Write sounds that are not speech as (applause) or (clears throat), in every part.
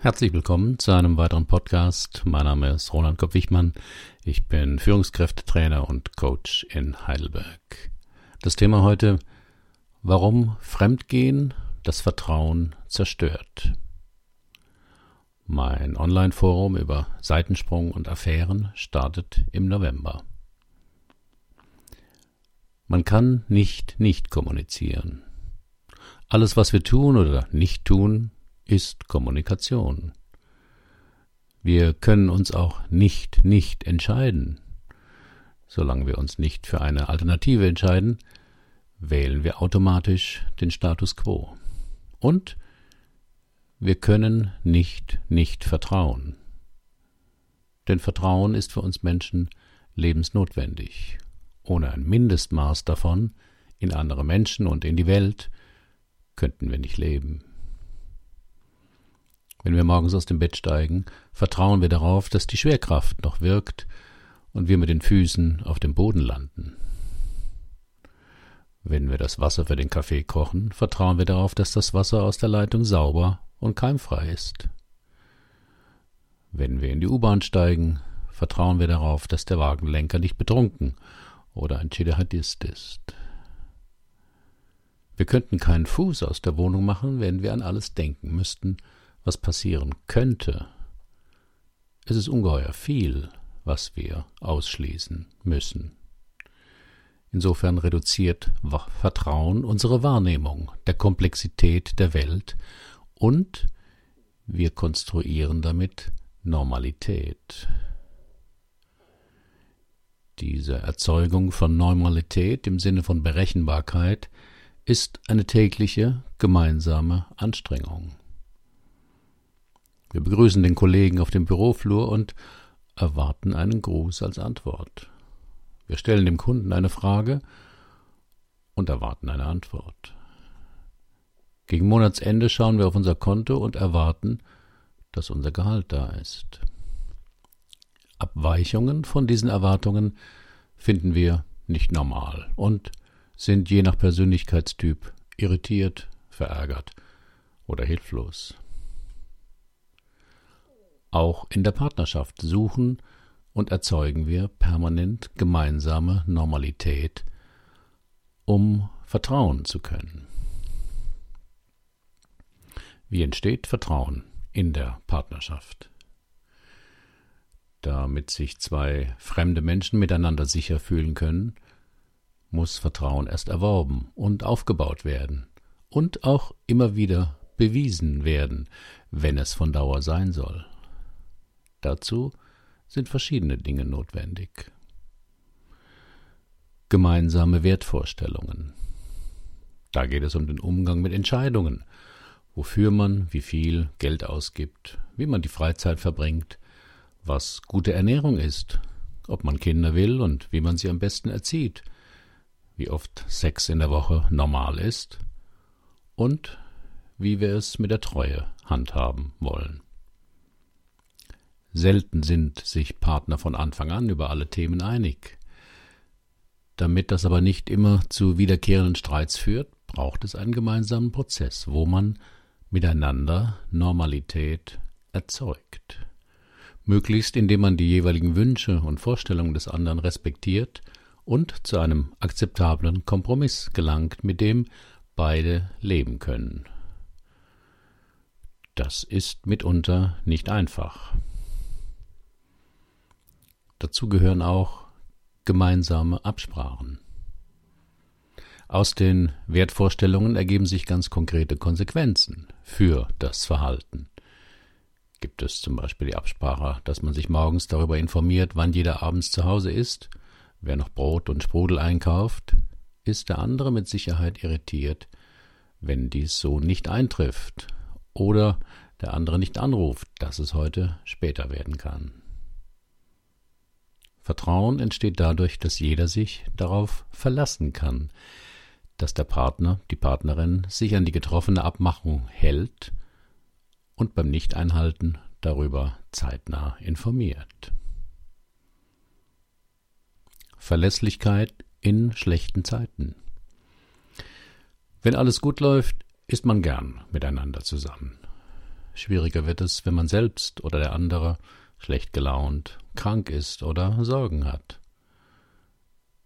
Herzlich willkommen zu einem weiteren Podcast. Mein Name ist Roland Kopp-Wichmann. Ich bin Führungskräftetrainer und Coach in Heidelberg. Das Thema heute, warum Fremdgehen das Vertrauen zerstört. Mein Online-Forum über Seitensprung und Affären startet im November. Man kann nicht nicht kommunizieren. Alles, was wir tun oder nicht tun, ist Kommunikation. Wir können uns auch nicht nicht entscheiden. Solange wir uns nicht für eine Alternative entscheiden, wählen wir automatisch den Status quo. Und wir können nicht nicht vertrauen. Denn Vertrauen ist für uns Menschen lebensnotwendig. Ohne ein Mindestmaß davon in andere Menschen und in die Welt könnten wir nicht leben. Wenn wir morgens aus dem Bett steigen, vertrauen wir darauf, dass die Schwerkraft noch wirkt und wir mit den Füßen auf dem Boden landen. Wenn wir das Wasser für den Kaffee kochen, vertrauen wir darauf, dass das Wasser aus der Leitung sauber und keimfrei ist. Wenn wir in die U-Bahn steigen, vertrauen wir darauf, dass der Wagenlenker nicht betrunken oder ein Dschihadist ist. Wir könnten keinen Fuß aus der Wohnung machen, wenn wir an alles denken müssten, was passieren könnte. Es ist ungeheuer viel, was wir ausschließen müssen. Insofern reduziert Vertrauen unsere Wahrnehmung der Komplexität der Welt und wir konstruieren damit Normalität. Diese Erzeugung von Normalität im Sinne von Berechenbarkeit ist eine tägliche gemeinsame Anstrengung. Wir begrüßen den Kollegen auf dem Büroflur und erwarten einen Gruß als Antwort. Wir stellen dem Kunden eine Frage und erwarten eine Antwort. Gegen Monatsende schauen wir auf unser Konto und erwarten, dass unser Gehalt da ist. Abweichungen von diesen Erwartungen finden wir nicht normal und sind je nach Persönlichkeitstyp irritiert, verärgert oder hilflos. Auch in der Partnerschaft suchen und erzeugen wir permanent gemeinsame Normalität, um vertrauen zu können. Wie entsteht Vertrauen in der Partnerschaft? Damit sich zwei fremde Menschen miteinander sicher fühlen können, muss Vertrauen erst erworben und aufgebaut werden und auch immer wieder bewiesen werden, wenn es von Dauer sein soll. Dazu sind verschiedene Dinge notwendig. Gemeinsame Wertvorstellungen. Da geht es um den Umgang mit Entscheidungen, wofür man wie viel Geld ausgibt, wie man die Freizeit verbringt, was gute Ernährung ist, ob man Kinder will und wie man sie am besten erzieht, wie oft Sex in der Woche normal ist und wie wir es mit der Treue handhaben wollen. Selten sind sich Partner von Anfang an über alle Themen einig. Damit das aber nicht immer zu wiederkehrenden Streits führt, braucht es einen gemeinsamen Prozess, wo man miteinander Normalität erzeugt. Möglichst indem man die jeweiligen Wünsche und Vorstellungen des anderen respektiert und zu einem akzeptablen Kompromiss gelangt, mit dem beide leben können. Das ist mitunter nicht einfach. Dazu gehören auch gemeinsame Absprachen. Aus den Wertvorstellungen ergeben sich ganz konkrete Konsequenzen für das Verhalten. Gibt es zum Beispiel die Absprache, dass man sich morgens darüber informiert, wann jeder abends zu Hause ist, wer noch Brot und Sprudel einkauft, ist der andere mit Sicherheit irritiert, wenn dies so nicht eintrifft oder der andere nicht anruft, dass es heute später werden kann. Vertrauen entsteht dadurch, dass jeder sich darauf verlassen kann, dass der Partner, die Partnerin sich an die getroffene Abmachung hält und beim Nichteinhalten darüber zeitnah informiert. Verlässlichkeit in schlechten Zeiten. Wenn alles gut läuft, ist man gern miteinander zusammen. schwieriger wird es, wenn man selbst oder der andere schlecht gelaunt, krank ist oder Sorgen hat.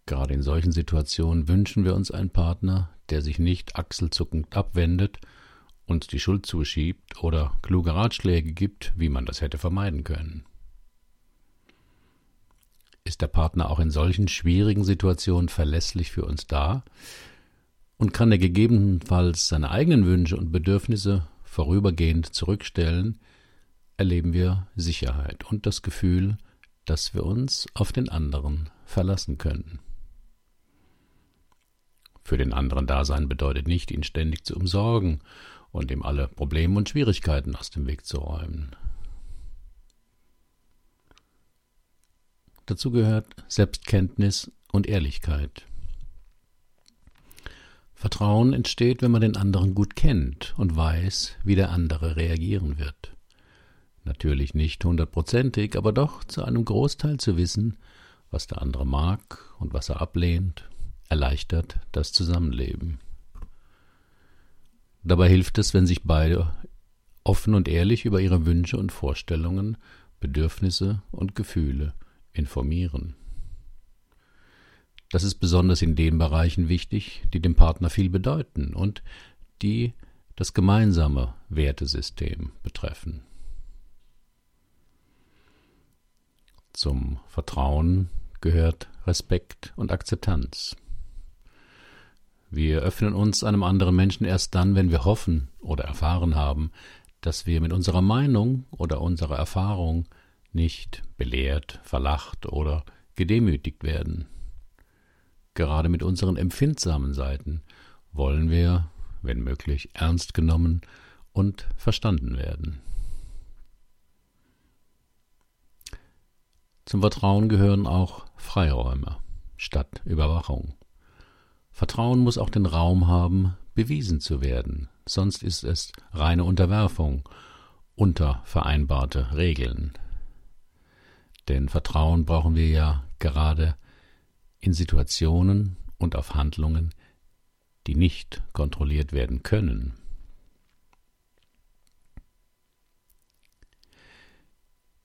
Gerade in solchen Situationen wünschen wir uns einen Partner, der sich nicht achselzuckend abwendet, uns die Schuld zuschiebt oder kluge Ratschläge gibt, wie man das hätte vermeiden können. Ist der Partner auch in solchen schwierigen Situationen verlässlich für uns da und kann er gegebenenfalls seine eigenen Wünsche und Bedürfnisse vorübergehend zurückstellen, erleben wir Sicherheit und das Gefühl, dass wir uns auf den anderen verlassen können. Für den anderen Dasein bedeutet nicht, ihn ständig zu umsorgen und ihm alle Probleme und Schwierigkeiten aus dem Weg zu räumen. Dazu gehört Selbstkenntnis und Ehrlichkeit. Vertrauen entsteht, wenn man den anderen gut kennt und weiß, wie der andere reagieren wird. Natürlich nicht hundertprozentig, aber doch zu einem Großteil zu wissen, was der andere mag und was er ablehnt, erleichtert das Zusammenleben. Dabei hilft es, wenn sich beide offen und ehrlich über ihre Wünsche und Vorstellungen, Bedürfnisse und Gefühle informieren. Das ist besonders in den Bereichen wichtig, die dem Partner viel bedeuten und die das gemeinsame Wertesystem betreffen. Zum Vertrauen gehört Respekt und Akzeptanz. Wir öffnen uns einem anderen Menschen erst dann, wenn wir hoffen oder erfahren haben, dass wir mit unserer Meinung oder unserer Erfahrung nicht belehrt, verlacht oder gedemütigt werden. Gerade mit unseren empfindsamen Seiten wollen wir, wenn möglich, ernst genommen und verstanden werden. Zum Vertrauen gehören auch Freiräume statt Überwachung. Vertrauen muss auch den Raum haben, bewiesen zu werden, sonst ist es reine Unterwerfung unter vereinbarte Regeln. Denn Vertrauen brauchen wir ja gerade in Situationen und auf Handlungen, die nicht kontrolliert werden können.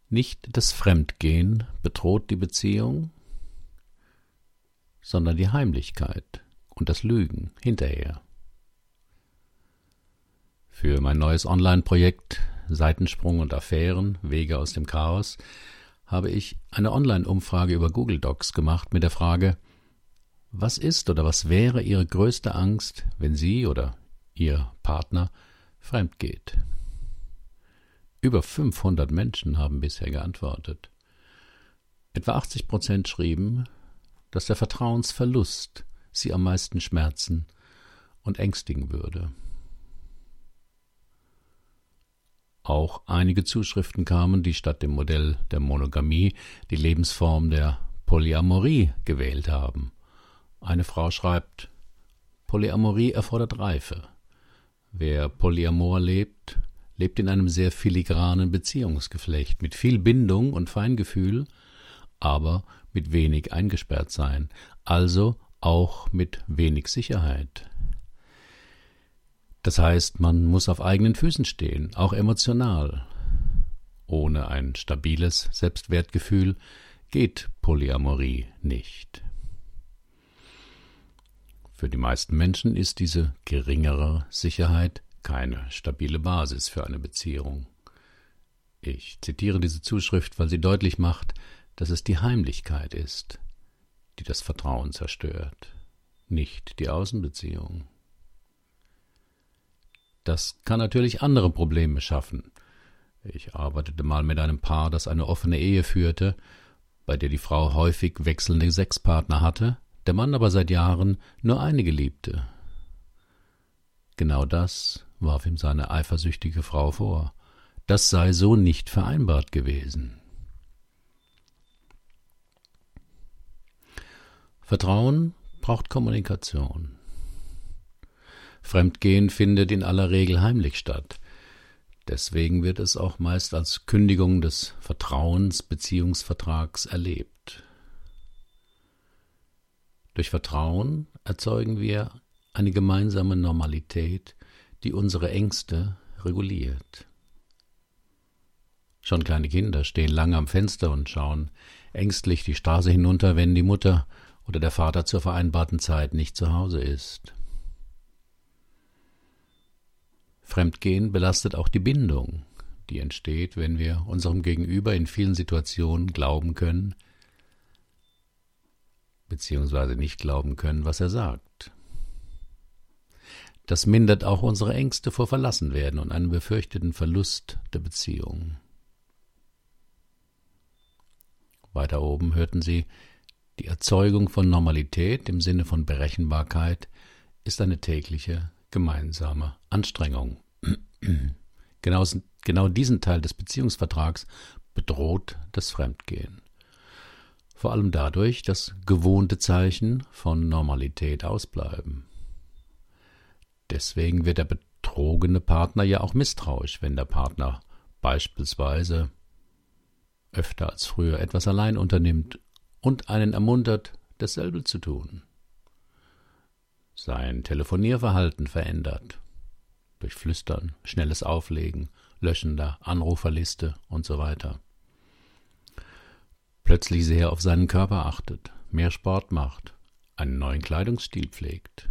Nicht das Fremdgehen bedroht die Beziehung, sondern die Heimlichkeit und das Lügen hinterher. Für mein neues Online-Projekt Seitensprung und Affären, Wege aus dem Chaos, habe ich eine Online-Umfrage über Google Docs gemacht mit der Frage, was ist oder was wäre Ihre größte Angst, wenn Sie oder Ihr Partner fremd geht? Über 500 Menschen haben bisher geantwortet. Etwa 80 Prozent schrieben, dass der Vertrauensverlust sie am meisten schmerzen und ängstigen würde. Auch einige Zuschriften kamen, die statt dem Modell der Monogamie die Lebensform der Polyamorie gewählt haben. Eine Frau schreibt Polyamorie erfordert Reife. Wer Polyamor lebt, lebt in einem sehr filigranen Beziehungsgeflecht mit viel Bindung und Feingefühl, aber mit wenig eingesperrt sein, also auch mit wenig Sicherheit. Das heißt, man muss auf eigenen Füßen stehen, auch emotional. Ohne ein stabiles Selbstwertgefühl geht Polyamorie nicht. Für die meisten Menschen ist diese geringere Sicherheit keine stabile Basis für eine Beziehung. Ich zitiere diese Zuschrift, weil sie deutlich macht, dass es die Heimlichkeit ist, die das Vertrauen zerstört, nicht die Außenbeziehung. Das kann natürlich andere Probleme schaffen. Ich arbeitete mal mit einem Paar, das eine offene Ehe führte, bei der die Frau häufig wechselnde Sexpartner hatte, der Mann aber seit Jahren nur eine geliebte. Genau das warf ihm seine eifersüchtige Frau vor. Das sei so nicht vereinbart gewesen. Vertrauen braucht Kommunikation. Fremdgehen findet in aller Regel heimlich statt. Deswegen wird es auch meist als Kündigung des Vertrauensbeziehungsvertrags erlebt. Durch Vertrauen erzeugen wir eine gemeinsame Normalität, die unsere Ängste reguliert. Schon kleine Kinder stehen lange am Fenster und schauen ängstlich die Straße hinunter, wenn die Mutter oder der Vater zur vereinbarten Zeit nicht zu Hause ist. Fremdgehen belastet auch die Bindung, die entsteht, wenn wir unserem Gegenüber in vielen Situationen glauben können, beziehungsweise nicht glauben können, was er sagt. Das mindert auch unsere Ängste vor Verlassenwerden und einen befürchteten Verlust der Beziehung. Weiter oben hörten Sie, die Erzeugung von Normalität im Sinne von Berechenbarkeit ist eine tägliche gemeinsame Anstrengung. (clears throat) genau, genau diesen Teil des Beziehungsvertrags bedroht das Fremdgehen. Vor allem dadurch, dass gewohnte Zeichen von Normalität ausbleiben. Deswegen wird der betrogene Partner ja auch misstrauisch, wenn der Partner beispielsweise öfter als früher etwas allein unternimmt und einen ermuntert, dasselbe zu tun. Sein Telefonierverhalten verändert. Durch Flüstern, schnelles Auflegen, Löschen der Anruferliste und so weiter. Plötzlich sehr auf seinen Körper achtet, mehr Sport macht, einen neuen Kleidungsstil pflegt,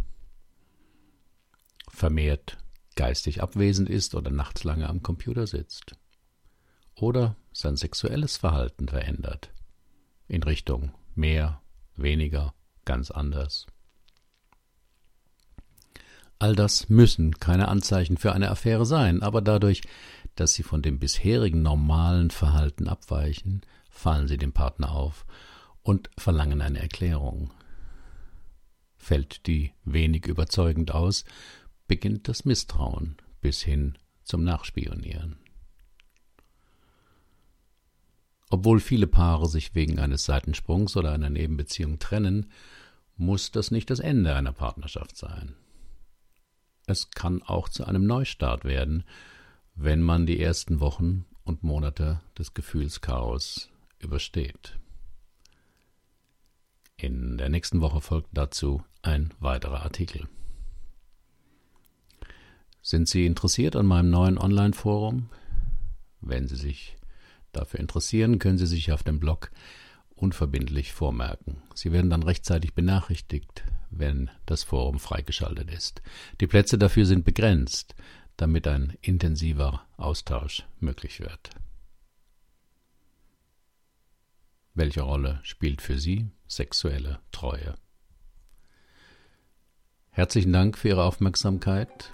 vermehrt geistig abwesend ist oder nachts lange am Computer sitzt. Oder sein sexuelles Verhalten verändert. In Richtung mehr, weniger, ganz anders. All das müssen keine Anzeichen für eine Affäre sein, aber dadurch, dass sie von dem bisherigen normalen Verhalten abweichen, fallen sie dem Partner auf und verlangen eine Erklärung. Fällt die wenig überzeugend aus, beginnt das Misstrauen bis hin zum Nachspionieren. Obwohl viele Paare sich wegen eines Seitensprungs oder einer Nebenbeziehung trennen, muss das nicht das Ende einer Partnerschaft sein. Es kann auch zu einem Neustart werden, wenn man die ersten Wochen und Monate des Gefühlschaos übersteht. In der nächsten Woche folgt dazu ein weiterer Artikel. Sind Sie interessiert an meinem neuen Online-Forum? Wenn Sie sich dafür interessieren, können Sie sich auf dem Blog unverbindlich vormerken. Sie werden dann rechtzeitig benachrichtigt, wenn das Forum freigeschaltet ist. Die Plätze dafür sind begrenzt, damit ein intensiver Austausch möglich wird. Welche Rolle spielt für Sie sexuelle Treue? Herzlichen Dank für Ihre Aufmerksamkeit.